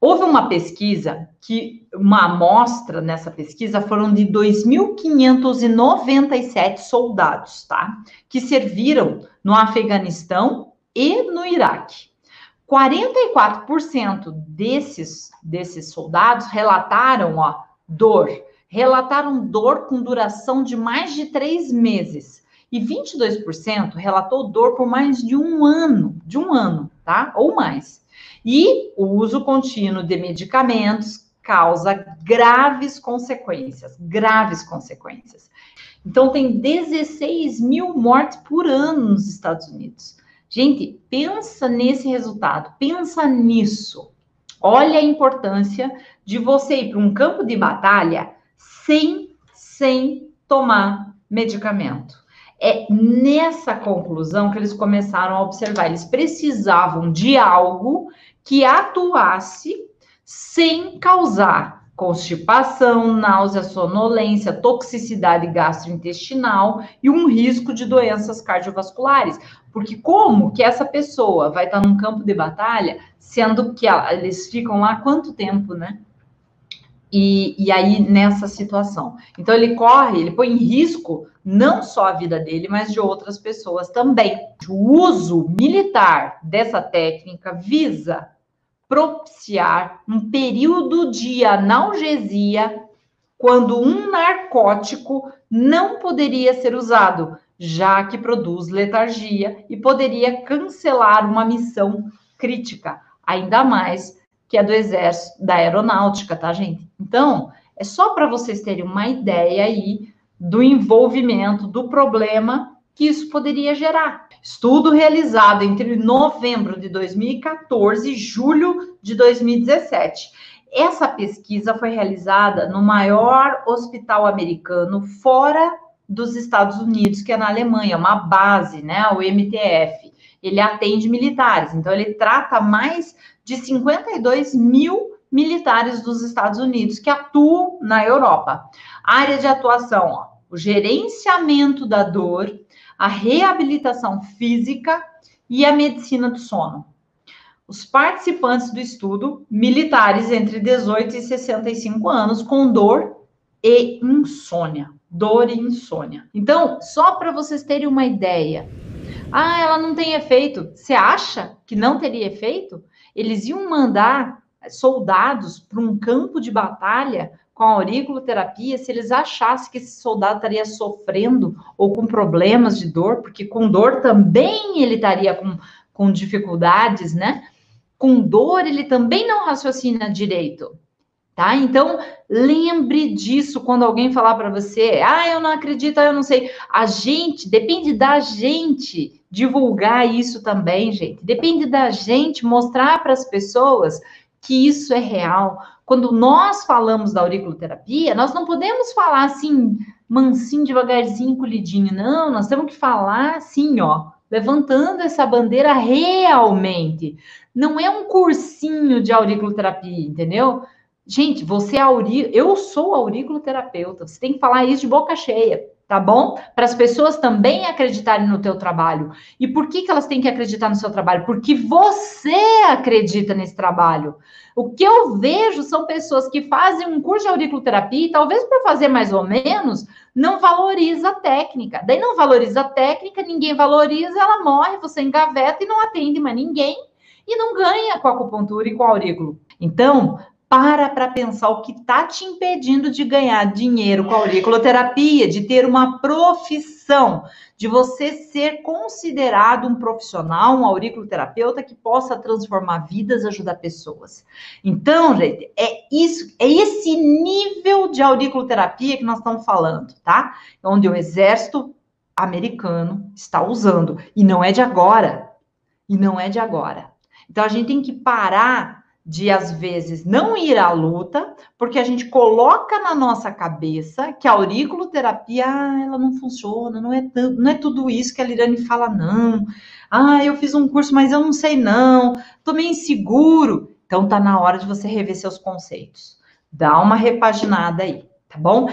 Houve uma pesquisa que uma amostra nessa pesquisa foram de 2.597 soldados, tá? Que serviram no Afeganistão e no Iraque. 44% desses desses soldados relataram, ó, dor, relataram dor com duração de mais de três meses. E 22% relatou dor por mais de um ano, de um ano, tá? Ou mais. E o uso contínuo de medicamentos causa graves consequências, graves consequências. Então, tem 16 mil mortes por ano nos Estados Unidos. Gente, pensa nesse resultado, pensa nisso. Olha a importância de você ir para um campo de batalha sem, sem tomar medicamento. É nessa conclusão que eles começaram a observar. Eles precisavam de algo que atuasse sem causar constipação, náusea, sonolência, toxicidade gastrointestinal e um risco de doenças cardiovasculares. Porque como que essa pessoa vai estar num campo de batalha, sendo que eles ficam lá quanto tempo, né? E, e aí nessa situação. Então ele corre, ele põe em risco não só a vida dele, mas de outras pessoas também. O uso militar dessa técnica visa propiciar um período de analgesia quando um narcótico não poderia ser usado, já que produz letargia e poderia cancelar uma missão crítica, ainda mais que é do exército da aeronáutica, tá, gente? Então, é só para vocês terem uma ideia aí do envolvimento do problema que isso poderia gerar. Estudo realizado entre novembro de 2014 e julho de 2017. Essa pesquisa foi realizada no maior hospital americano fora dos Estados Unidos, que é na Alemanha, uma base, né, o MTF. Ele atende militares, então ele trata mais de 52 mil militares dos Estados Unidos que atuam na Europa. Área de atuação, ó, o gerenciamento da dor, a reabilitação física e a medicina do sono. Os participantes do estudo, militares entre 18 e 65 anos, com dor e insônia. Dor e insônia. Então, só para vocês terem uma ideia. Ah, ela não tem efeito. Você acha que não teria efeito? Eles iam mandar soldados para um campo de batalha com a auriculoterapia se eles achassem que esse soldado estaria sofrendo ou com problemas de dor, porque com dor também ele estaria com, com dificuldades, né? Com dor ele também não raciocina direito. Tá? Então, lembre disso quando alguém falar para você, ah, eu não acredito, eu não sei. A gente, depende da gente divulgar isso também, gente. Depende da gente mostrar para as pessoas que isso é real. Quando nós falamos da auriculoterapia, nós não podemos falar assim, mansinho, devagarzinho, colidinho. Não, nós temos que falar assim, ó, levantando essa bandeira realmente. Não é um cursinho de auriculoterapia, entendeu? Gente, você é auri... eu sou auriculoterapeuta. Você tem que falar isso de boca cheia tá bom? Para as pessoas também acreditarem no teu trabalho. E por que, que elas têm que acreditar no seu trabalho? Porque você acredita nesse trabalho. O que eu vejo são pessoas que fazem um curso de auriculoterapia e talvez por fazer mais ou menos, não valoriza a técnica. Daí não valoriza a técnica, ninguém valoriza, ela morre, você engaveta e não atende mais ninguém e não ganha com a acupuntura e com o aurículo. Então, para para pensar o que está te impedindo de ganhar dinheiro com a auriculoterapia, de ter uma profissão, de você ser considerado um profissional, um auriculoterapeuta que possa transformar vidas, ajudar pessoas. Então, gente, é isso, é esse nível de auriculoterapia que nós estamos falando, tá? Onde o exército americano está usando e não é de agora. E não é de agora. Então a gente tem que parar de às vezes não ir à luta, porque a gente coloca na nossa cabeça que a auriculoterapia ah, ela não funciona, não é, não é tudo isso que a Lirane fala, não. Ah, eu fiz um curso, mas eu não sei não, tô meio inseguro. Então tá na hora de você rever seus conceitos. Dá uma repaginada aí, tá bom?